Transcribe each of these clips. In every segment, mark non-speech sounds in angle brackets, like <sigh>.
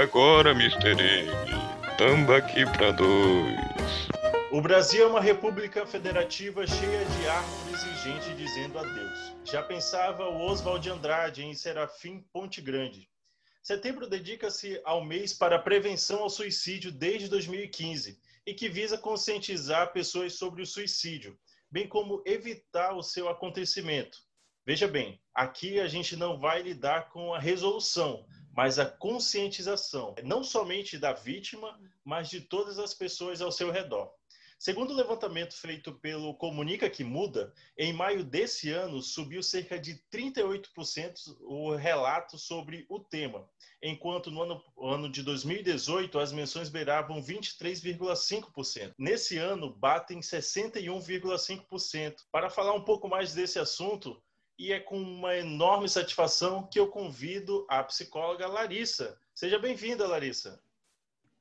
agora, Mr. Egg? Tamo aqui pra dois. O Brasil é uma república federativa cheia de árvores e gente dizendo adeus. Já pensava o Oswald de Andrade em Serafim Ponte Grande. Setembro dedica-se ao mês para prevenção ao suicídio desde 2015 e que visa conscientizar pessoas sobre o suicídio, bem como evitar o seu acontecimento. Veja bem, aqui a gente não vai lidar com a resolução, mas a conscientização, não somente da vítima, mas de todas as pessoas ao seu redor. Segundo o levantamento feito pelo Comunica que Muda, em maio desse ano subiu cerca de 38% o relato sobre o tema, enquanto no ano, ano de 2018 as menções beiravam 23,5%. Nesse ano batem 61,5%. Para falar um pouco mais desse assunto, e é com uma enorme satisfação que eu convido a psicóloga Larissa. Seja bem-vinda, Larissa.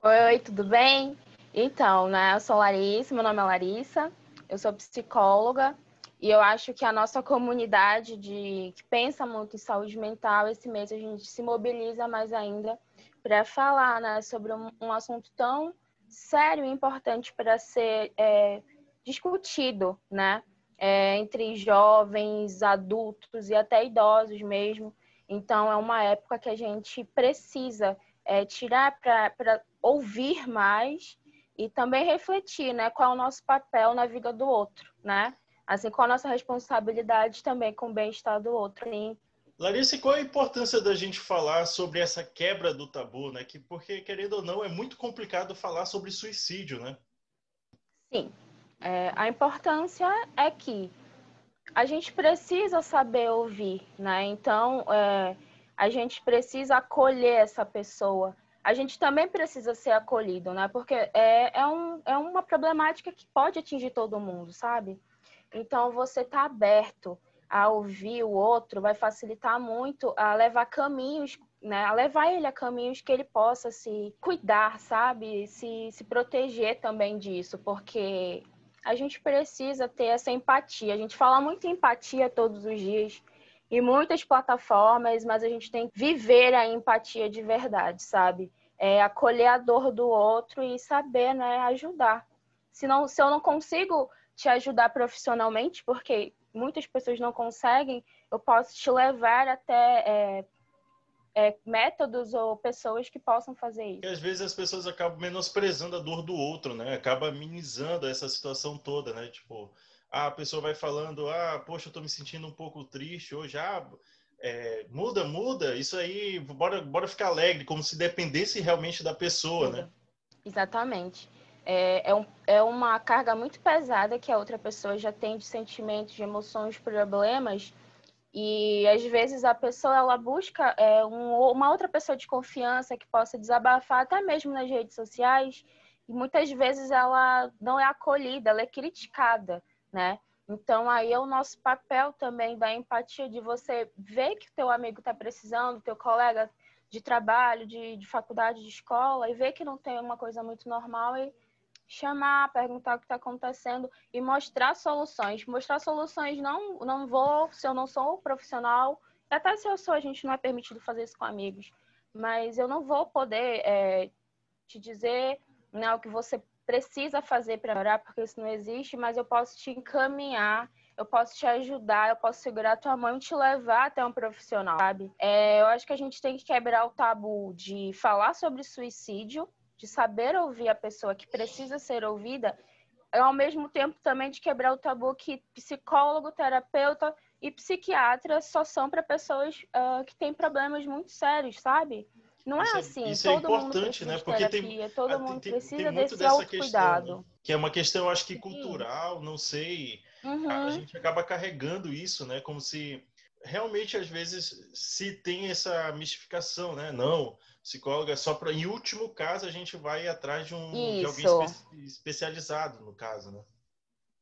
Oi, tudo bem? Então, né, eu sou Larissa, meu nome é Larissa, eu sou psicóloga e eu acho que a nossa comunidade de que pensa muito em saúde mental, esse mês a gente se mobiliza mais ainda para falar né, sobre um, um, assunto tão sério e importante para ser é, discutido, né? É, entre jovens, adultos e até idosos mesmo. Então, é uma época que a gente precisa é, tirar para ouvir mais e também refletir, né? Qual é o nosso papel na vida do outro, né? Assim, qual a nossa responsabilidade também com o bem-estar do outro. E... Larissa, qual a importância da gente falar sobre essa quebra do tabu, né? Que, porque, querendo ou não, é muito complicado falar sobre suicídio, né? Sim, é, a importância é que a gente precisa saber ouvir, né? Então, é, a gente precisa acolher essa pessoa. A gente também precisa ser acolhido, né? Porque é, é, um, é uma problemática que pode atingir todo mundo, sabe? Então, você tá aberto a ouvir o outro vai facilitar muito a levar caminhos, né? A levar ele a caminhos que ele possa se cuidar, sabe? Se, se proteger também disso, porque a gente precisa ter essa empatia. A gente fala muito em empatia todos os dias em muitas plataformas, mas a gente tem que viver a empatia de verdade, sabe? É acolher a dor do outro e saber, né, ajudar. Se, não, se eu não consigo te ajudar profissionalmente, porque muitas pessoas não conseguem, eu posso te levar até é, é, métodos ou pessoas que possam fazer isso. E às vezes as pessoas acabam menosprezando a dor do outro, né? Acaba minimizando essa situação toda, né? Tipo, a pessoa vai falando, ah, poxa, eu tô me sentindo um pouco triste hoje, ah, é, muda, muda, isso aí, bora, bora ficar alegre, como se dependesse realmente da pessoa, né? Exatamente. É, é, um, é uma carga muito pesada que a outra pessoa já tem de sentimentos, de emoções, problemas, e às vezes a pessoa ela busca é, um, uma outra pessoa de confiança que possa desabafar, até mesmo nas redes sociais, e muitas vezes ela não é acolhida, ela é criticada, né? Então aí é o nosso papel também da empatia, de você ver que o teu amigo está precisando, teu colega de trabalho, de, de faculdade, de escola, e ver que não tem uma coisa muito normal e chamar, perguntar o que está acontecendo e mostrar soluções. Mostrar soluções não, não vou, se eu não sou profissional, até se eu sou, a gente não é permitido fazer isso com amigos, mas eu não vou poder é, te dizer né, o que você precisa fazer para melhorar, porque isso não existe, mas eu posso te encaminhar, eu posso te ajudar, eu posso segurar tua mão e te levar até um profissional, sabe? É, eu acho que a gente tem que quebrar o tabu de falar sobre suicídio, de saber ouvir a pessoa que precisa ser ouvida, é ao mesmo tempo também de quebrar o tabu que psicólogo, terapeuta e psiquiatra só são para pessoas uh, que têm problemas muito sérios, sabe? Não é isso é, assim. Isso é todo é importante, né? Porque terapia, tem, todo mundo tem, precisa tem desse autocuidado. Questão, né? Que é uma questão, acho que cultural, não sei. Uhum. A gente acaba carregando isso, né? Como se realmente às vezes se tem essa mistificação, né? Não, psicóloga só para em último caso a gente vai atrás de um de alguém espe especializado no caso, né?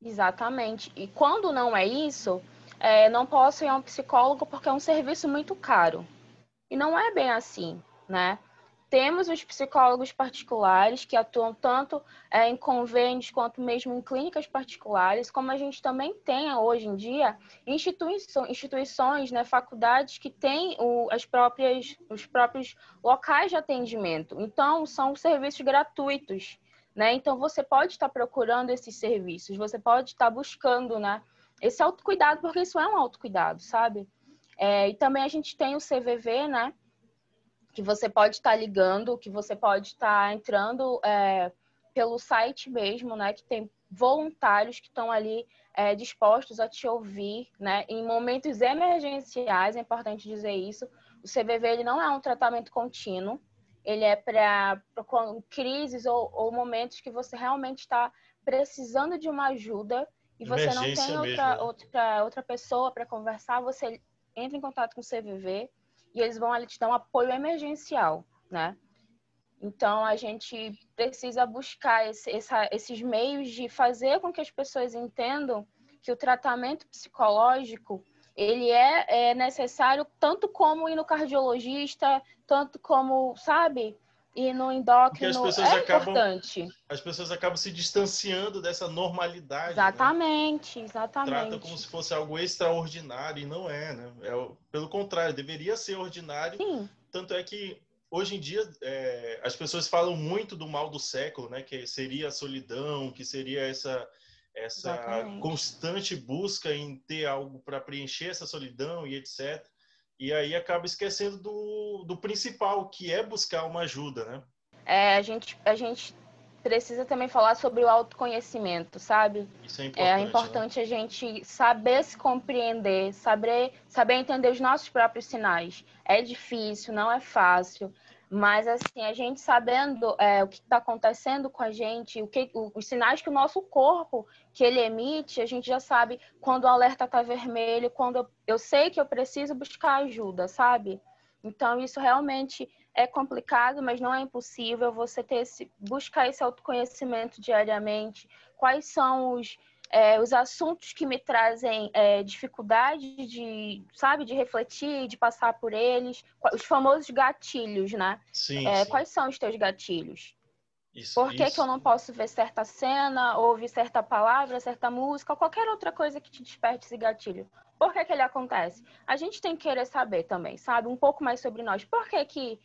Exatamente. E quando não é isso, é, não posso ir a um psicólogo porque é um serviço muito caro. E não é bem assim, né? Temos os psicólogos particulares que atuam tanto é, em convênios quanto mesmo em clínicas particulares, como a gente também tem hoje em dia instituições, instituições né, faculdades que têm o, as próprias, os próprios locais de atendimento. Então, são serviços gratuitos. Né? Então, você pode estar procurando esses serviços, você pode estar buscando né, esse autocuidado, porque isso é um autocuidado, sabe? É, e também a gente tem o CVV, né? Que você pode estar tá ligando, que você pode estar tá entrando é, pelo site mesmo, né? Que tem voluntários que estão ali é, dispostos a te ouvir, né? Em momentos emergenciais, é importante dizer isso. O CVV ele não é um tratamento contínuo, ele é para crises ou, ou, momentos que você realmente está precisando de uma ajuda e você não tem outra, mesmo, né? outra, outra pessoa para conversar, você entra em contato com o CVV e eles vão ali te dar um apoio emergencial, né? Então, a gente precisa buscar esse, essa, esses meios de fazer com que as pessoas entendam que o tratamento psicológico ele é, é necessário tanto como ir no cardiologista, tanto como, sabe, e no endócrino as pessoas é acabam, importante. As pessoas acabam se distanciando dessa normalidade. Né? Exatamente, né? exatamente. Trata como se fosse algo extraordinário e não é, né? É, pelo contrário, deveria ser ordinário. Sim. Tanto é que hoje em dia é, as pessoas falam muito do mal do século, né? Que seria a solidão, que seria essa essa Exatamente. constante busca em ter algo para preencher essa solidão e etc e aí acaba esquecendo do, do principal, que é buscar uma ajuda, né? É, a gente, a gente precisa também falar sobre o autoconhecimento, sabe? Isso é importante. É importante né? a gente saber se compreender, saber, saber entender os nossos próprios sinais. É difícil, não é fácil. Mas, assim, a gente sabendo é, o que está acontecendo com a gente, o que, os sinais que o nosso corpo que ele emite, a gente já sabe quando o alerta está vermelho, quando eu, eu sei que eu preciso buscar ajuda, sabe? Então, isso realmente é complicado, mas não é impossível você ter esse, buscar esse autoconhecimento diariamente. Quais são os, é, os assuntos que me trazem é, dificuldade de, sabe, de refletir, de passar por eles, os famosos gatilhos, né? Sim, é, sim. Quais são os teus gatilhos? Isso, por que, isso. que eu não posso ver certa cena, ouvir certa palavra, certa música, ou qualquer outra coisa que te desperte esse gatilho? Por que, que ele acontece? A gente tem que querer saber também, sabe? Um pouco mais sobre nós. Por que que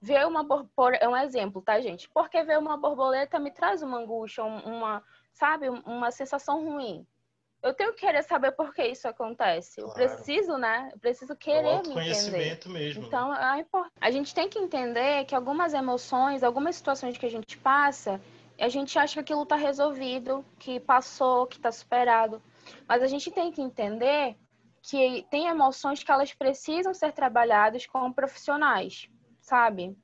ver uma borboleta... É um exemplo, tá, gente? Porque ver uma borboleta me traz uma angústia, uma sabe, uma sensação ruim. Eu tenho que querer saber por que isso acontece. Claro. Eu preciso, né? Eu preciso querer me entender. mesmo. Então, é importante. A gente tem que entender que algumas emoções, algumas situações que a gente passa, a gente acha que aquilo está resolvido, que passou, que está superado. Mas a gente tem que entender que tem emoções que elas precisam ser trabalhadas com profissionais, sabe?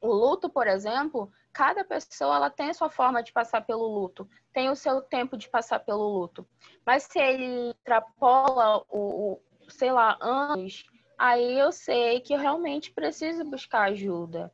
O luto, por exemplo, cada pessoa ela tem a sua forma de passar pelo luto, tem o seu tempo de passar pelo luto. Mas se ele extrapola o, o sei lá, anos, aí eu sei que eu realmente preciso buscar ajuda.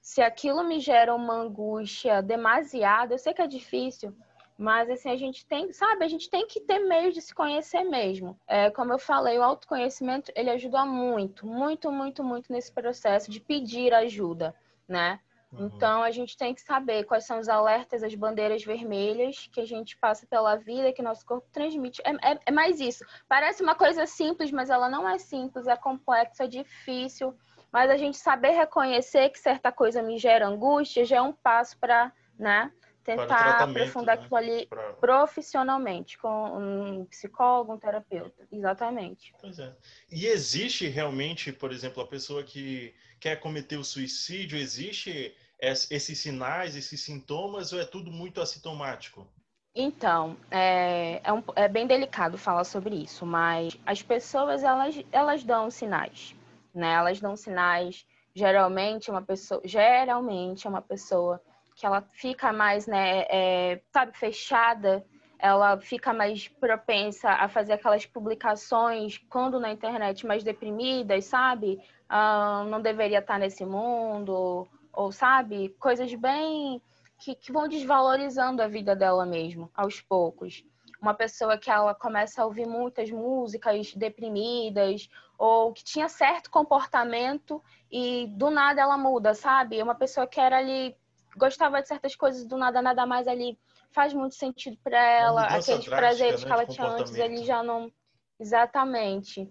Se aquilo me gera uma angústia demasiada, eu sei que é difícil, mas assim, a gente tem, sabe, a gente tem que ter meios de se conhecer mesmo. É, como eu falei, o autoconhecimento, ele ajuda muito, muito, muito, muito nesse processo de pedir ajuda, né? Uhum. Então, a gente tem que saber quais são os alertas, as bandeiras vermelhas que a gente passa pela vida, que nosso corpo transmite. É, é, é, mais isso. Parece uma coisa simples, mas ela não é simples, é complexa, é difícil. Mas a gente saber reconhecer que certa coisa me gera angústia já é um passo para, né? Tentar aprofundar né? aquilo ali pra... profissionalmente, com um psicólogo, um terapeuta. Exatamente. Pois é. E existe realmente, por exemplo, a pessoa que quer cometer o suicídio, existe esses sinais, esses sintomas, ou é tudo muito assintomático? Então, é, é, um, é, bem delicado falar sobre isso, mas as pessoas, elas, elas dão sinais, né? Elas dão sinais, geralmente uma pessoa, geralmente é uma pessoa que ela fica mais, né, é, sabe, fechada, ela fica mais propensa a fazer aquelas publicações quando na internet mais deprimidas, sabe? Ah, não deveria estar nesse mundo, ou sabe, coisas bem que, que vão desvalorizando a vida dela mesmo, aos poucos. uma pessoa que ela começa a ouvir muitas músicas deprimidas ou que tinha certo comportamento e do nada ela muda, sabe? Uma pessoa que era ali gostava de certas coisas do nada nada mais ali faz muito sentido para ela, aqueles drástica, prazeres né, que ela tinha antes ali já não exatamente.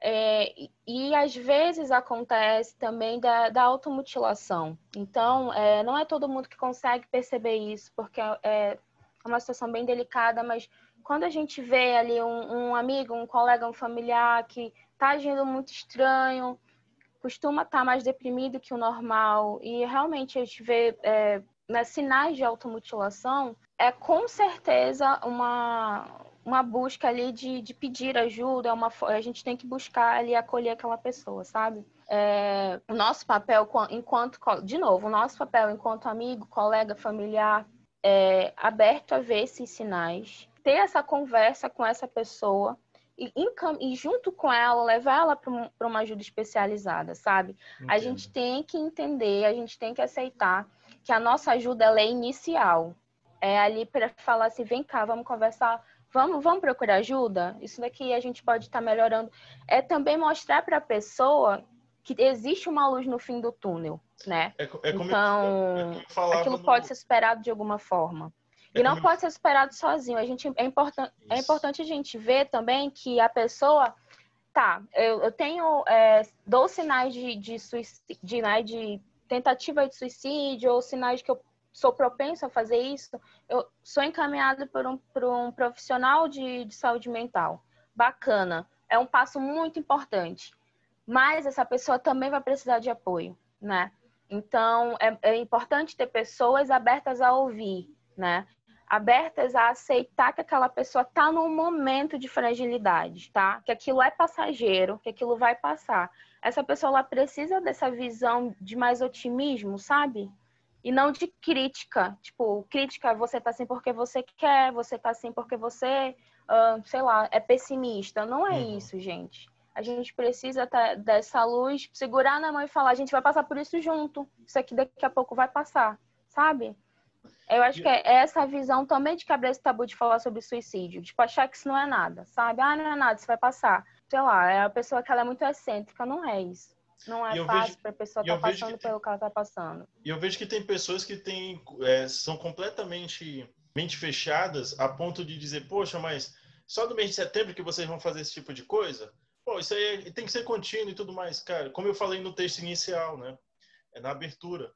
É, e, e, às vezes acontece também da, da automutilação. Então, é, não é todo mundo que consegue perceber isso, porque é, é uma situação bem delicada, mas quando a gente vê ali um, um amigo, um colega, um familiar que está agindo muito estranho, costuma estar tá mais deprimido que o normal, e realmente a gente vê é, né, sinais de automutilação, é com certeza uma, uma busca ali de, de pedir ajuda, é uma, a gente tem que buscar ali acolher aquela pessoa, sabe? É, o nosso papel enquanto, de novo, o nosso papel enquanto amigo, colega, familiar, é aberto a ver esses sinais, ter essa conversa com essa pessoa e, e junto com ela levar ela para uma ajuda especializada, sabe? Entendo. A gente tem que entender, a gente tem que aceitar que a nossa ajuda ela é inicial. É ali para falar assim, vem cá, vamos conversar Vamos, vamos procurar ajuda? Isso daqui a gente pode estar tá melhorando. É também mostrar para a pessoa que existe uma luz no fim do túnel, né? É, é então, eu, é aquilo no... pode ser esperado de alguma forma. E não pode ser esperado sozinho. A gente é importante é importante a gente ver também que a pessoa tá, eu, eu tenho é, dou sinais de de, de, né, de tentativa de suicídio ou sinais que eu sou propenso a fazer isso, eu sou encaminhado por um, por um profissional de, de saúde mental. Bacana. É um passo muito importante. Mas essa pessoa também vai precisar de apoio, né? Então, é, é importante ter pessoas abertas a ouvir, né? Abertas a aceitar que aquela pessoa está num momento de fragilidade, tá? Que aquilo é passageiro, que aquilo vai passar. Essa pessoa ela precisa dessa visão de mais otimismo, sabe? e não de crítica. Tipo, crítica, você tá assim porque você quer, você tá assim porque você, uh, sei lá, é pessimista. Não é uhum. isso, gente. A gente precisa tá, dessa luz, segurar na mão e falar, a gente vai passar por isso junto. Isso aqui daqui a pouco vai passar, sabe? Eu acho que é essa visão também de quebrar esse tabu de falar sobre suicídio. Tipo, achar que isso não é nada, sabe? Ah, não é nada, isso vai passar. Sei lá, é a pessoa que ela é muito excêntrica, não é isso. Não é fácil para a pessoa estar tá passando pelo que ela está passando. E eu vejo que tem pessoas que têm, é, são completamente mente fechadas a ponto de dizer, poxa, mas só no mês de setembro que vocês vão fazer esse tipo de coisa? Pô, isso aí tem que ser contínuo e tudo mais. Cara, como eu falei no texto inicial, né? É na abertura.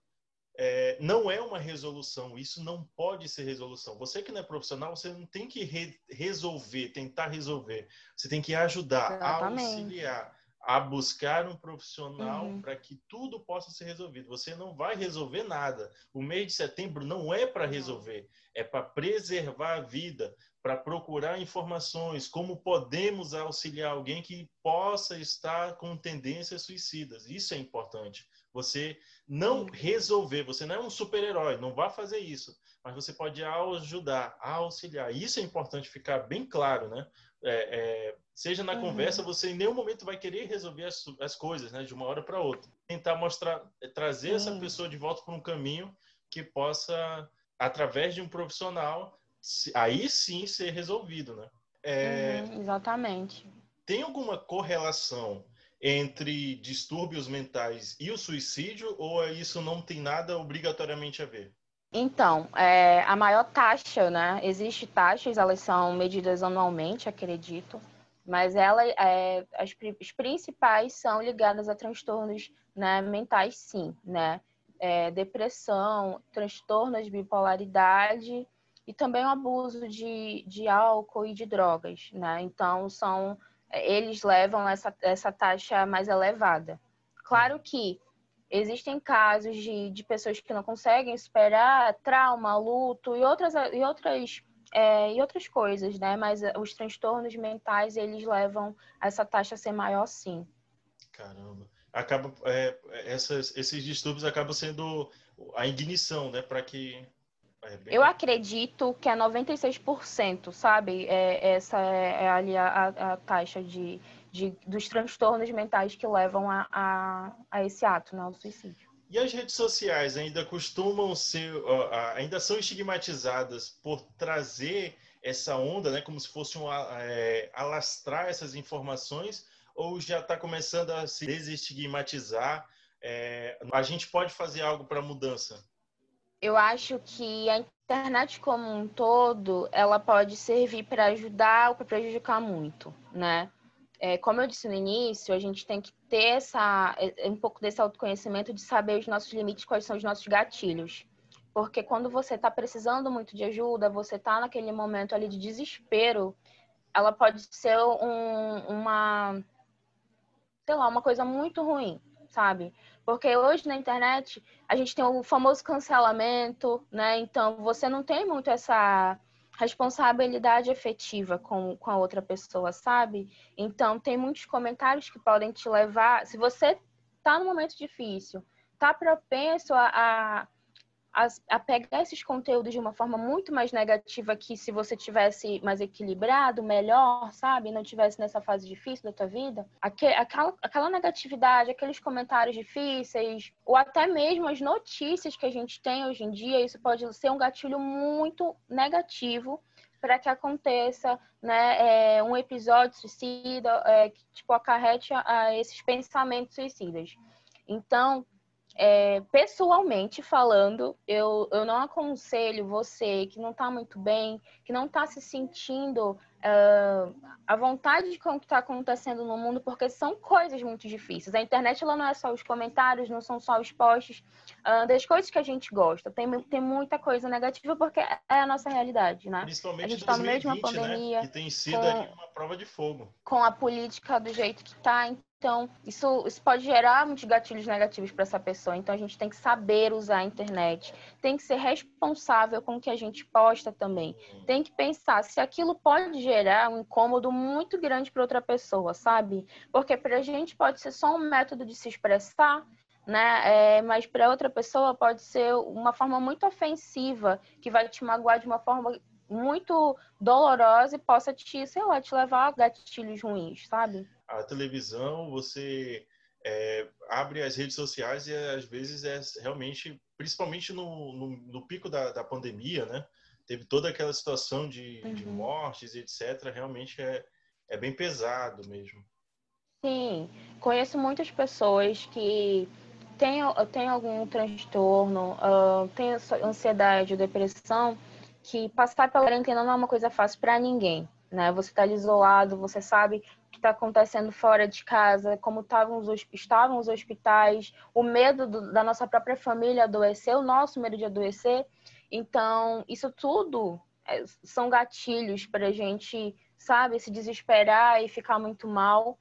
É, não é uma resolução, isso não pode ser resolução. Você que não é profissional, você não tem que re resolver, tentar resolver. Você tem que ajudar, Exatamente. auxiliar a buscar um profissional uhum. para que tudo possa ser resolvido. Você não vai resolver nada. O mês de setembro não é para resolver, é para preservar a vida, para procurar informações, como podemos auxiliar alguém que possa estar com tendências suicidas. Isso é importante. Você não resolver, você não é um super-herói, não vá fazer isso, mas você pode ajudar, auxiliar. Isso é importante ficar bem claro, né? É, é, seja na uhum. conversa, você em nenhum momento vai querer resolver as, as coisas, né, de uma hora para outra. Tentar mostrar, é, trazer uhum. essa pessoa de volta para um caminho que possa, através de um profissional, aí sim ser resolvido, né? É, uhum, exatamente. Tem alguma correlação entre distúrbios mentais e o suicídio ou isso não tem nada obrigatoriamente a ver? Então, é, a maior taxa, né? Existem taxas, elas são medidas anualmente, acredito, mas ela, é, as, as, principais são ligadas a transtornos né, mentais, sim, né? É, depressão, transtornos de bipolaridade e também o abuso de, de álcool e de drogas, né? Então, são, eles levam essa, essa taxa mais elevada. Claro que Existem casos de, de pessoas que não conseguem superar trauma, luto e outras, e outras, é, e outras coisas, né? Mas eh, os transtornos mentais, eles levam essa taxa a ser maior, sim. Caramba. Acaba, é, essas, esses distúrbios acabam sendo a ignição, né? Para que... É bem... Eu acredito que é 96%, sabe? É, essa é, é ali a, a taxa de de, dos transtornos mentais que levam a, a, a esse ato, né, o suicídio. E as redes sociais ainda costumam ser, ainda são estigmatizadas por trazer essa onda, né? Como se fosse um é, alastrar essas informações, ou já está começando a se desestigmatizar? É, a gente pode fazer algo para mudança? Eu acho que a internet como um todo, ela pode servir para ajudar ou para prejudicar muito, né? É, como eu disse no início, a gente tem que ter essa, é, um pouco desse autoconhecimento de saber os nossos limites, quais são os nossos gatilhos. Porque quando você está precisando muito de ajuda, você está naquele momento ali de desespero, ela pode ser um, uma, sei lá, uma coisa muito ruim, sabe? Porque hoje na internet a gente tem o famoso cancelamento, né? Então você não tem muito essa responsabilidade efetiva com, com a outra pessoa, sabe? Então tem muitos comentários que podem te levar. Se você tá num momento difícil, tá propenso a, a a, a, pegar esses conteúdos de uma forma muito mais negativa que se você tivesse mais equilibrado, melhor, sabe? Não tivesse nessa fase difícil da tua vida. aquela, aquela negatividade, aqueles comentários difíceis, ou até mesmo as notícias que a gente tem hoje em dia, isso pode ser um gatilho muito negativo para que aconteça né, é, um episódio suicida é, que tipo, acarrete a, a esses pensamentos suicidas. Então, é, pessoalmente falando, eu, eu não aconselho você que não está muito bem, que não está se sentindo uh, à vontade com o que está acontecendo no mundo, porque são coisas muito difíceis. A internet ela não é só os comentários, não são só os posts uh, das coisas que a gente gosta. Tem, tem muita coisa negativa porque é a nossa realidade, né? Principalmente a gente está no meio de uma pandemia. Né? Que tem sido com, uma prova de fogo. Com a política do jeito que está. Então, isso, isso pode gerar muitos gatilhos negativos para essa pessoa. Então, a gente tem que saber usar a internet, tem que ser responsável com o que a gente posta também. Tem que pensar se aquilo pode gerar um incômodo muito grande para outra pessoa, sabe? Porque para a gente pode ser só um método de se expressar, né? É, mas para outra pessoa pode ser uma forma muito ofensiva que vai te magoar de uma forma muito dolorosa e possa te, sei lá, te levar a gatilhos ruins, sabe? A televisão, você é, abre as redes sociais e às vezes é realmente, principalmente no, no, no pico da, da, pandemia, né? Teve toda aquela situação de, uhum. de mortes, etc. Realmente é, é bem pesado mesmo. Sim, conheço muitas pessoas que têm, têm algum transtorno, uh, têm ansiedade, depressão, que passar pela quarentena não é uma coisa fácil para ninguém, né? Você está isolado, você sabe que está acontecendo fora de casa, como estavam os, estavam os hospitais, o medo do, da nossa própria família adoecer, o nosso medo de adoecer. Então, isso tudo é, são gatilhos para a gente, sabe, se desesperar e ficar muito mal.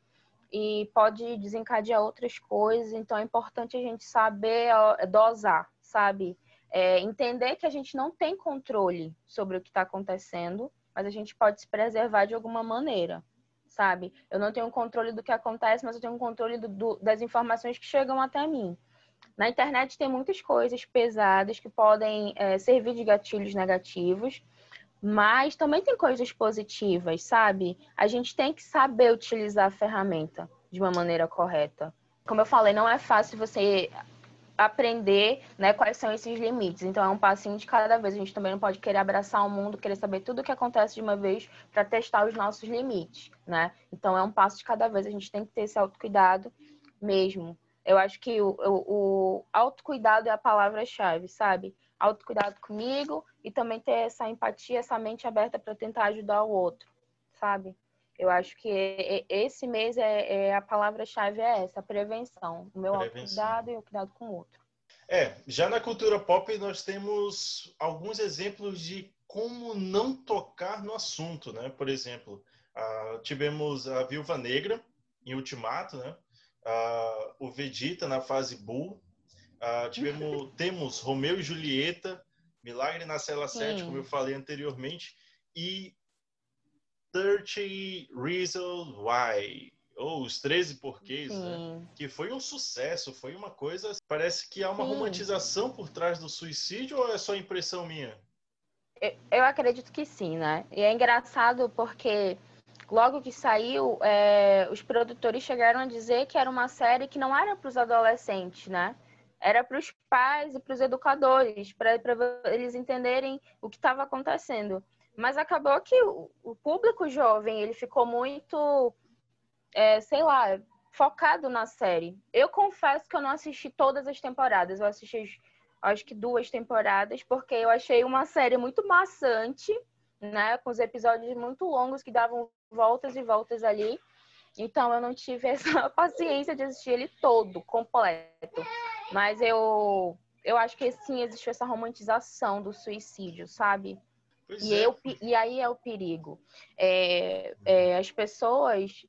E pode desencadear outras coisas. Então, é importante a gente saber dosar, sabe? É, entender que a gente não tem controle sobre o que está acontecendo, mas a gente pode se preservar de alguma maneira sabe? Eu não tenho controle do que acontece, mas eu tenho controle do, do, das informações que chegam até mim. Na internet tem muitas coisas pesadas que podem é, servir de gatilhos negativos, mas também tem coisas positivas, sabe? A gente tem que saber utilizar a ferramenta de uma maneira correta. Como eu falei, não é fácil você aprender né, quais são esses limites. Então, é um passinho de cada vez. A gente também não pode querer abraçar o mundo, querer saber tudo o que acontece de uma vez para testar os nossos limites, né? Então, é um passo de cada vez. A gente tem que ter esse autocuidado mesmo. Eu acho que o, o, o autocuidado é a palavra-chave, sabe? Autocuidado comigo e também ter essa empatia, essa mente aberta para tentar ajudar o outro, sabe? Eu acho que esse mês é, é a palavra-chave é essa, a prevenção. O meu prevenção. autocuidado e o cuidado com o outro. É, já na cultura pop nós temos alguns exemplos de como não tocar no assunto, né? Por exemplo, uh, tivemos a Viúva Negra em Ultimato, né? Uh, o Vegeta na fase Bull. Uh, tivemos, <laughs> temos Romeu e Julieta, Milagre na Cela Sim. 7, como eu falei anteriormente, e 30 Reasons Why, ou Os 13 Porquês, né? Que foi um sucesso, foi uma coisa. Parece que há uma Sim. romantização por trás do suicídio ou é só impressão minha? Eu acredito que sim, né? E é engraçado porque logo que saiu, é, os produtores chegaram a dizer que era uma série que não era para os adolescentes, né? Era para os pais e para os educadores, para eles entenderem o que estava acontecendo. Mas acabou que o, público jovem, ele ficou muito, é, sei lá, focado na série. Eu confesso que eu não assisti todas as temporadas. Eu assisti, acho que duas temporadas, porque eu achei uma série muito maçante, né? Com os episódios muito longos que davam voltas e voltas ali. Então eu não tive <laughs> essa paciência de assistir ele todo, completo. Mas eu eu acho que sim existiu essa romantização do suicídio, sabe? Pois E, é. eu, e aí é o perigo. É, é, as pessoas.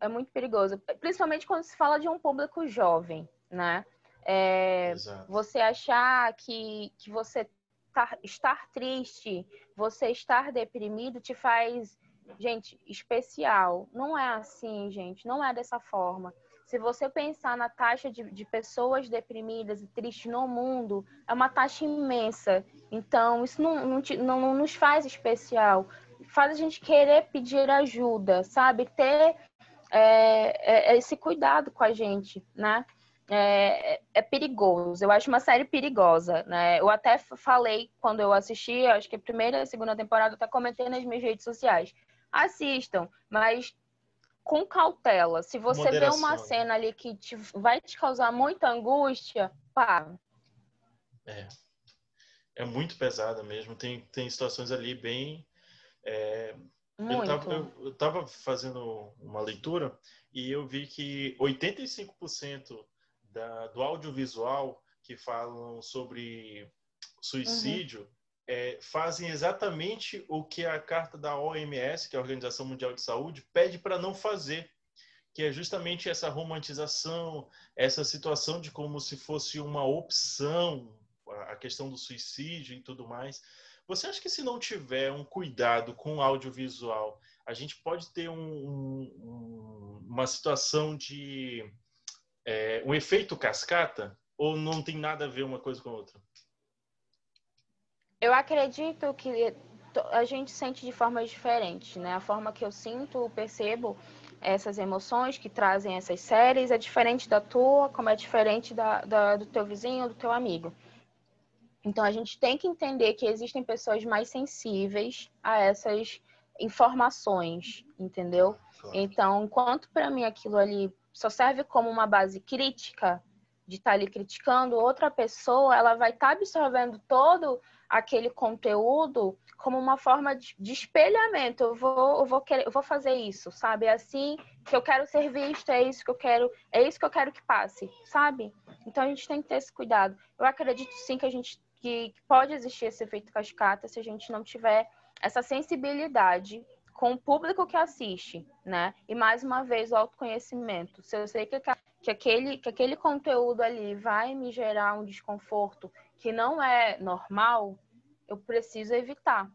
É muito perigoso. Principalmente quando se fala de um público jovem, né? É, você achar que, que você tá, estar triste, você estar deprimido te faz, gente, especial. Não é assim, gente. Não é dessa forma. Se você pensar na taxa de, de pessoas deprimidas e tristes no mundo, é uma taxa imensa. Então, isso não, não, te- não- não nos faz especial. Faz a gente querer pedir ajuda, sabe? Ter é, é, esse cuidado com a gente, né? É, é- é perigoso. Eu acho uma série perigosa, né? Eu até falei quando eu assisti, acho que a primeira e a segunda temporada, eu até comentei nas minhas redes sociais. Assistam, mas com cautela. Se você vê uma Moderação. cena ali que te- vai te causar muita angústia, pá, É. É muito pesada mesmo. Tem, tem situações ali bem. é, Eu tava, eu, eu tava fazendo uma leitura e eu vi que 85% da, do audiovisual que falam sobre suicídio é, fazem exatamente o que a carta da OMS, que é a Organização Mundial de Saúde, pede para não fazer, que é justamente essa romantização, essa situação de como se fosse uma opção, a questão do suicídio e tudo mais. Você acha que se não tiver um cuidado com o audiovisual, a gente pode ter um- um- uma situação de é, um efeito cascata? Ou não tem nada a ver uma coisa com a outra? Eu acredito que a gente sente de formas diferentes, né? A forma que eu sinto, percebo essas emoções que trazem essas séries é diferente da tua, como é diferente da, da- do teu vizinho, do teu amigo. Então a gente tem que entender que existem pessoas mais sensíveis a essas informações, entendeu? Então, enquanto para mim aquilo ali só serve como uma base crítica, de estar ali criticando outra pessoa, ela vai estar absorvendo todo aquele conteúdo como uma forma de, espelhamento. Eu vou, eu vou querer, eu vou fazer isso, sabe? É assim que eu quero ser vista, é isso que eu quero, é isso que eu quero que passe, sabe? Então a gente tem que ter esse cuidado. Eu acredito sim que a gente que pode existir esse efeito cascata se a gente não tiver essa sensibilidade com o público que assiste, né? E mais uma vez o autoconhecimento. Se eu sei que, que, aquele, que aquele conteúdo ali vai me gerar um desconforto que não é normal, eu preciso evitar,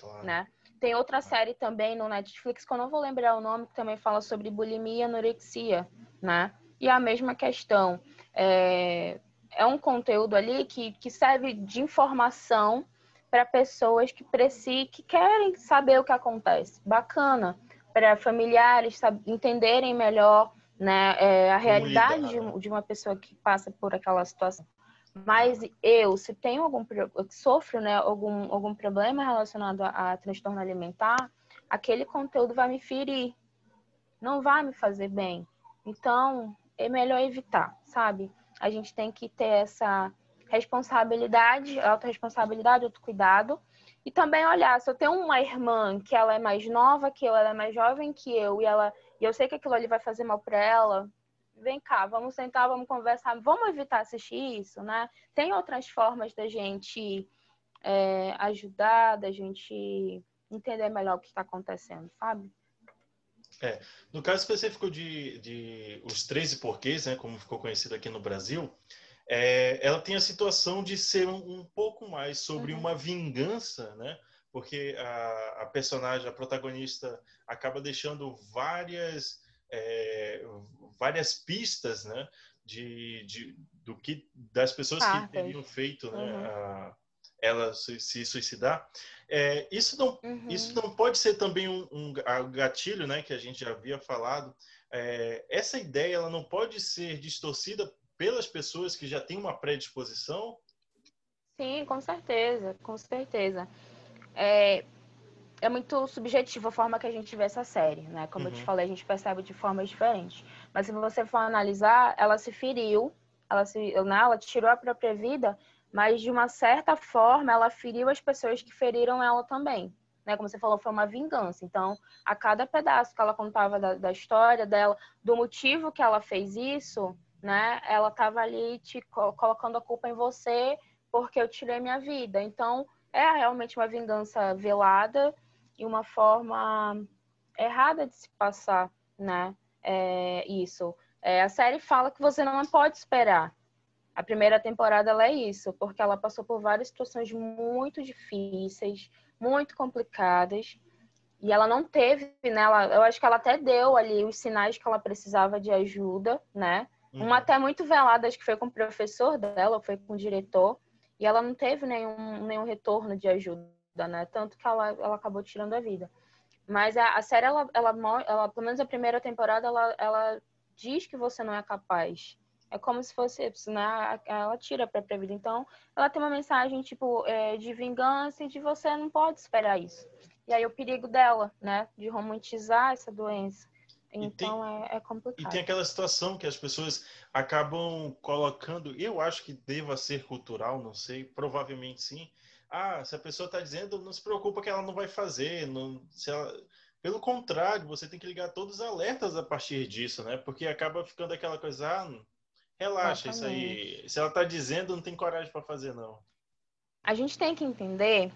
Claro. né? Tem outra série também no Netflix, que eu não vou lembrar o nome, que também fala sobre bulimia e anorexia, né? E a mesma questão. É, é um conteúdo ali que, que serve de informação para pessoas que precisam, que querem saber o que acontece. Bacana. Para familiares entenderem melhor né, é, a realidade de, de uma pessoa que passa por aquela situação. Mas eu, se tenho algum sofro né, algum, algum problema relacionado a, a transtorno alimentar, aquele conteúdo vai me ferir, não vai me fazer bem. Então, é melhor evitar, sabe? A gente tem que ter essa responsabilidade, autorresponsabilidade, autocuidado. E também olhar, se eu tenho uma irmã que ela é mais nova que eu, ela é mais jovem que eu, e ela e eu sei que aquilo ali vai fazer mal para ela, vem cá, vamos sentar, vamos conversar, vamos evitar assistir isso, né? Tem outras formas da gente é, ajudar, da gente entender melhor o que está acontecendo, sabe? No caso específico de, de Os 13 Porquês, né, como ficou conhecido aqui no Brasil, é, ela tem a situação de ser um, um pouco mais sobre Uhum. uma vingança, né? Porque a, a personagem, a protagonista, acaba deixando várias, é, várias pistas, né? De, de, do que, das pessoas que teriam feito né, Uhum. a- ela se, se suicidar. É, isso não Uhum. isso não pode ser também um, um ga- gatilho, né, que a gente já havia falado. É, essa ideia ela não pode ser distorcida pelas pessoas que já têm uma predisposição. Sim, com certeza, com certeza. É, é muito subjetivo a forma que a gente vê essa série, né? Como uhum. eu te uhum. falei, a gente percebe de formas diferentes. Mas se você for analisar, ela se feriu, ela se, né, ela tirou a própria vida, mas de uma certa forma ela feriu as pessoas que feriram ela também. Né? Como você falou, foi uma vingança. Então, a cada pedaço que ela contava da, da história dela, do motivo que ela fez isso, né? Ela estava ali te colocando a culpa em você porque eu tirei minha vida. Então, é realmente uma vingança velada e uma forma errada de se passar, né? É, isso. É, a série fala que você não pode esperar. A primeira temporada ela é isso, porque ela passou por várias situações muito difíceis, muito complicadas, e ela não teve, né? Ela, eu acho que ela até deu ali os sinais que ela precisava de ajuda, né? Uhum. Uma até muito velada, acho que foi com o professor dela, foi com o diretor, e ela não teve nenhum, nenhum retorno de ajuda, né? Tanto que ela, ela acabou tirando a vida. Mas a, a série, ela, ela, ela, pelo menos a primeira temporada, ela, ela diz que você não é capaz. É como se fosse, né? Ela tira a própria vida. Então, ela tem uma mensagem, tipo, é, de vingança e de você não pode esperar isso. E aí o perigo dela, né? De romantizar essa doença. Então tem, é, é, complicado. E tem aquela situação que as pessoas acabam colocando, eu acho que deva ser cultural, não sei, provavelmente sim. Ah, se a pessoa está dizendo, não se preocupa que ela não vai fazer. Não, se ela... Pelo contrário, você tem que ligar todos os alertas a partir disso, né? Porque acaba ficando aquela coisa, ah, relaxa, Exatamente. isso aí. Se ela está dizendo, não tem coragem para fazer, não. A gente tem que entender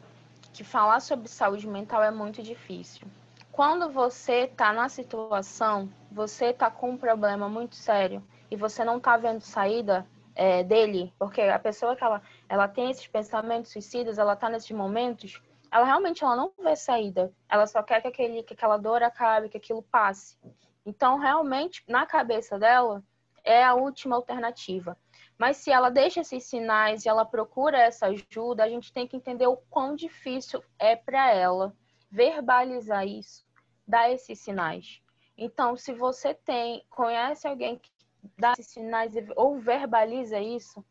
que falar sobre saúde mental é muito difícil quando você está na situação, você está com um problema muito sério e você não está vendo saída é, dele, porque a pessoa que ela, ela tem esses pensamentos suicidas, ela está nesses momentos, ela realmente ela não vê saída. Ela só quer que, aquele, que aquela dor acabe, que aquilo passe. Então, realmente, na cabeça dela, é a última alternativa. Mas se ela deixa esses sinais e ela procura essa ajuda, a gente tem que entender o quão difícil é para ela verbalizar isso dá esses sinais. Então, se você tem, conhece alguém que dá esses sinais ou verbaliza isso,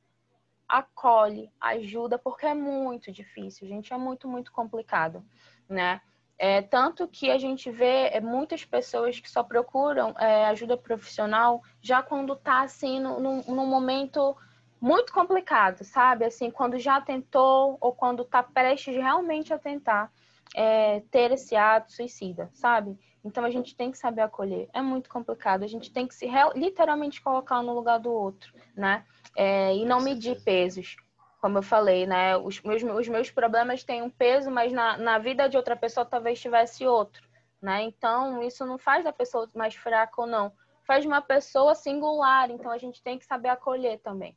acolhe, ajuda, porque é muito difícil, gente, é muito, muito complicado, né? É, tanto que a gente vê é, muitas pessoas que só procuram é, ajuda profissional já quando tá assim num, num momento muito complicado, sabe? Assim, quando já tentou ou quando tá prestes realmente a tentar é, ter esse ato suicida, sabe? Então a gente tem que saber acolher. É muito complicado. A gente tem que se literalmente colocar no lugar do outro, né? É, e não medir pesos. Como eu falei, né? Os meus, os meus problemas têm um peso, mas na, na vida de outra pessoa talvez tivesse outro, né? Então isso não faz da pessoa mais fraca ou não. Faz uma pessoa singular. Então a gente tem que saber acolher também.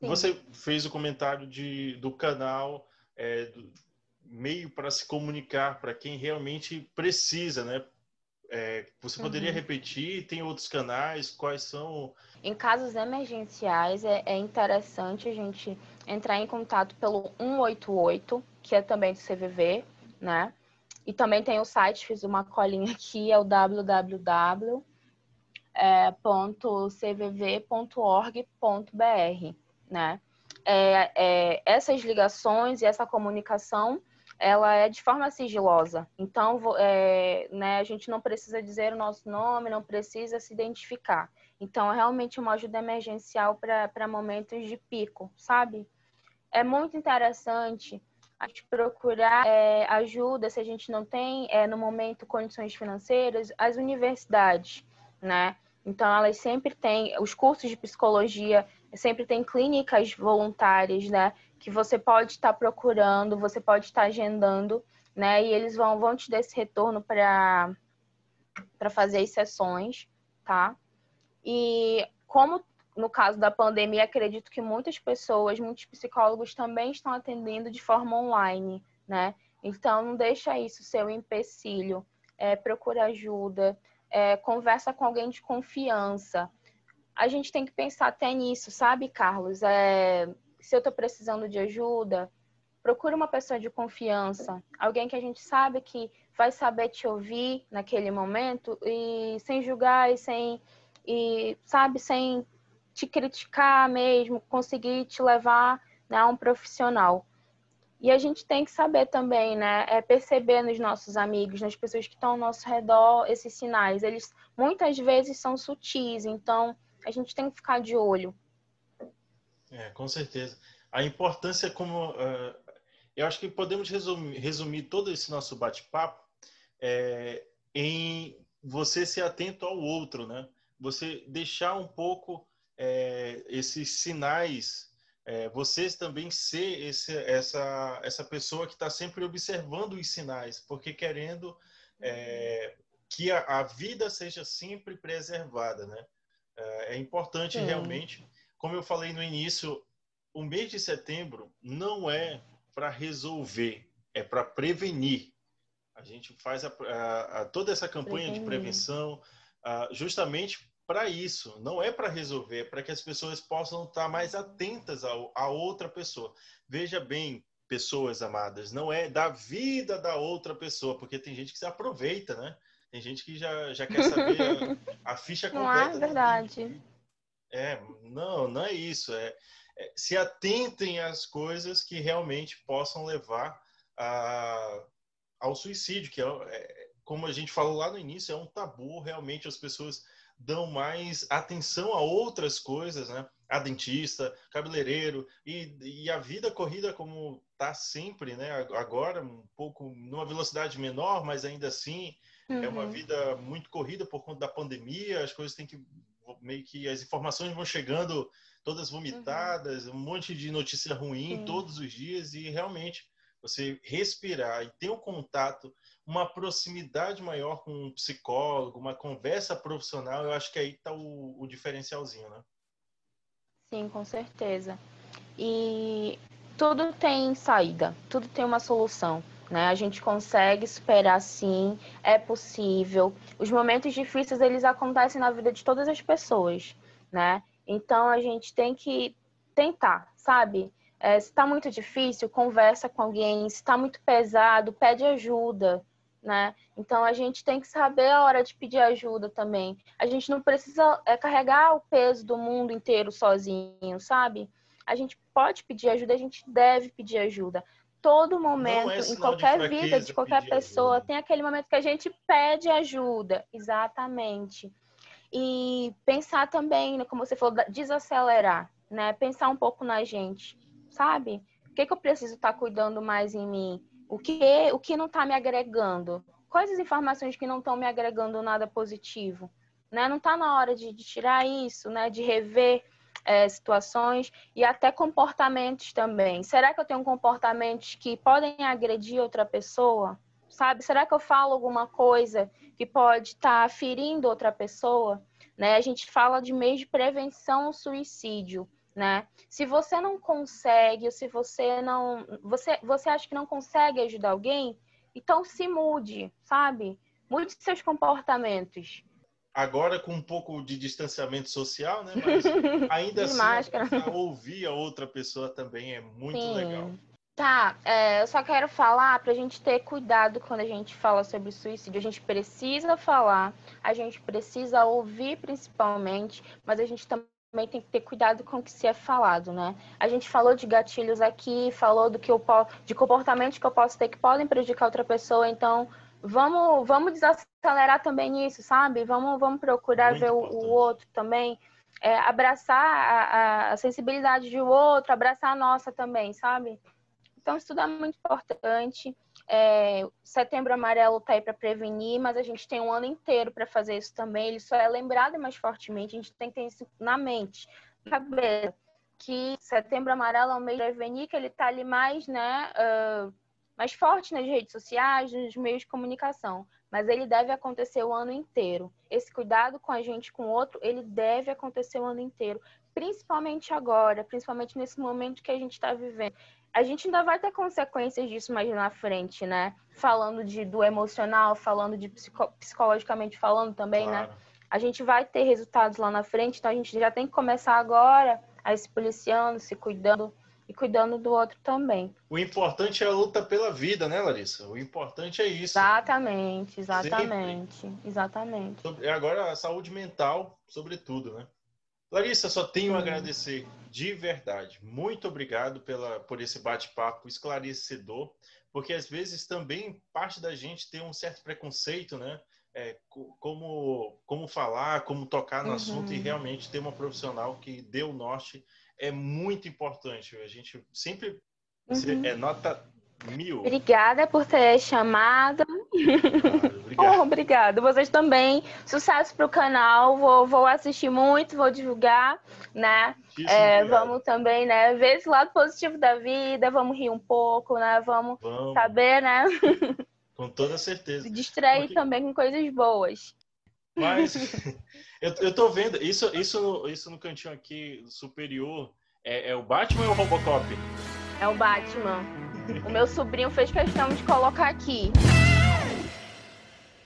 Sim. Você fez o comentário de, do canal é, do, meio para se comunicar para quem realmente precisa, né? É, você poderia uhum. repetir? Tem outros canais? Quais são? Em casos emergenciais, é, é, interessante a gente entrar em contato pelo 188, que é também do CVV, né? E também tem o site, fiz uma colinha aqui, é o www.cvv.org.br, né? É, é, essas ligações e essa comunicação ela é de forma sigilosa. Então, é, né, a gente não precisa dizer o nosso nome, não precisa se identificar. Então, é realmente uma ajuda emergencial para momentos de pico, sabe? É muito interessante a gente procurar é, ajuda se a gente não tem, é, no momento, condições financeiras, as universidades, né? Então, elas sempre têm, os cursos de psicologia sempre têm clínicas voluntárias, né? que você pode estar procurando, você pode estar agendando, né? E eles vão, vão te dar esse retorno para fazer as sessões, tá? E como no caso da pandemia, acredito que muitas pessoas, muitos psicólogos também estão atendendo de forma online, né? Então, não deixa isso ser um empecilho. É, procura ajuda, é, conversa com alguém de confiança. A gente tem que pensar até nisso, sabe, Carlos? É, se eu estou precisando de ajuda, procure uma pessoa de confiança, alguém que a gente sabe que vai saber te ouvir naquele momento e sem julgar e sem e sabe sem te criticar mesmo, conseguir te levar né, a um profissional. E a gente tem que saber também, né? É perceber nos nossos amigos, nas pessoas que estão ao nosso redor, esses sinais. Eles muitas vezes são sutis, então a gente tem que ficar de olho. É, com certeza. A importância como uh, eu acho que podemos resumir, resumir todo esse nosso bate-papo é, em você ser atento ao outro, né? Você deixar um pouco é, esses sinais, é, vocês também ser esse, essa, essa pessoa que está sempre observando os sinais, porque querendo é, que a, a, vida seja sempre preservada, né? É, é importante Sim. realmente, como eu falei no início, o mês de setembro não é para resolver, é para prevenir. A gente faz a, a, a toda essa campanha de prevenção justamente para isso. Não é para resolver, é para que as pessoas possam estar mais atentas ao, a outra pessoa. Veja bem, pessoas amadas, não é da vida da outra pessoa, porque tem gente que se aproveita, né? Tem gente que já, já quer saber a, a ficha completa. <laughs> Não é verdade. É, não, não é isso. É, é, se atentem às coisas que realmente possam levar a, ao suicídio, que é, é, como a gente falou lá no início, é um tabu, realmente as pessoas dão mais atenção a outras coisas, né? A dentista, cabeleireiro e, e a vida corrida como está sempre, né? Agora um pouco numa velocidade menor, mas ainda assim uhum. é uma uhum. vida muito corrida por conta da pandemia. As coisas têm que meio que as informações vão chegando todas vomitadas, uhum. um monte de notícia ruim Sim. todos os dias e realmente você respirar e ter um contato, uma proximidade maior com um psicólogo, uma conversa profissional, eu acho que aí está o, o diferencialzinho, né? Sim, com certeza. E tudo tem saída, tudo tem uma solução. Né? A gente consegue superar sim, é possível. Os momentos difíceis eles acontecem na vida de todas as pessoas, né? Então a gente tem que tentar, sabe? É, se está muito difícil, conversa com alguém. Se está muito pesado, pede ajuda, né? Então a gente tem que saber a hora de pedir ajuda também. A gente não precisa é, carregar o peso do mundo inteiro sozinho, sabe? A gente pode pedir ajuda, a gente deve pedir ajuda. Todo é momento, é em qualquer de vida de qualquer pessoa, ajuda. tem aquele momento que a gente pede ajuda. Exatamente. E pensar também, né, como você falou, desacelerar, né? Pensar um pouco na gente, sabe? O que, que eu preciso estar tá cuidando mais em mim? O que, o que não está me agregando? Quais as informações que não estão me agregando nada positivo? Né? Não está na hora de, de, tirar isso, né? De rever é, situações e até comportamentos também. Será que eu tenho comportamentos que podem agredir outra pessoa? Sabe? Será que eu falo alguma coisa que pode estar tá ferindo outra pessoa, né? A gente fala de meio de prevenção ao suicídio, né? Se você não consegue, ou se você não, você você acha que não consegue ajudar alguém, então se mude, sabe? Mude seus comportamentos. Agora com um pouco de distanciamento social, né? Mas <laughs> ainda assim, máscara. ouvir a outra pessoa também é muito Sim. legal. Tá, é, eu só quero falar para a gente ter cuidado quando a gente fala sobre suicídio. A gente precisa falar, a gente precisa ouvir principalmente, mas a gente também tem que ter cuidado com o que se é falado, né? A gente falou de gatilhos aqui, falou do que eu de comportamentos que eu posso ter que podem prejudicar outra pessoa, então vamos, vamos desacelerar também isso, sabe? Vamos, vamos procurar Muito ver o, o, outro também. É, abraçar a, a sensibilidade de outro, abraçar a nossa também, sabe? Então, isso tudo é muito importante. É, setembro Amarelo está aí para prevenir, mas a gente tem um ano inteiro para fazer isso também. Ele só é lembrado mais fortemente. A gente tem que ter isso na mente, na cabeça, que Setembro Amarelo é um mês de prevenir, que ele está ali mais, né, uh, mais forte nas redes sociais, nos meios de comunicação. Mas ele deve acontecer o ano inteiro. Esse cuidado com a gente, com o outro, ele deve acontecer o ano inteiro, principalmente agora, principalmente nesse momento que a gente está vivendo a gente ainda vai ter consequências disso mais na frente, né? Falando de, do emocional, falando de psico, psicologicamente falando também, né? claro. né? A gente vai ter resultados lá na frente, então a gente já tem que começar agora a se policiando, se cuidando e cuidando do outro também. O importante é a luta pela vida, né, Larissa? O importante é isso. Exatamente, exatamente, Sempre. exatamente. Agora a saúde mental, sobretudo, né? Larissa, só tenho a agradecer de verdade. Muito obrigado pela, por esse bate-papo esclarecedor, porque às vezes também parte da gente tem um certo preconceito, né? É, como, como falar, como tocar no uhum. assunto e realmente ter uma profissional que dê o norte é muito importante. A gente sempre uhum. é nota mil. Obrigada por ter chamado. obrigado. oh, <laughs> obrigado. Vocês também. Sucesso para o canal. Vou, vou assistir muito, vou divulgar, né? É, vamos também, né? Ver esse lado positivo da vida. Vamos rir um pouco, né? Vamos, vamos. saber, né? Com toda certeza. Se distrair Porque... também com coisas boas. Mas <laughs> eu, eu tô vendo, isso, isso, isso no cantinho aqui superior, é, é o Batman ou é o Robocop? É o Batman. o meu sobrinho fez questão de colocar aqui.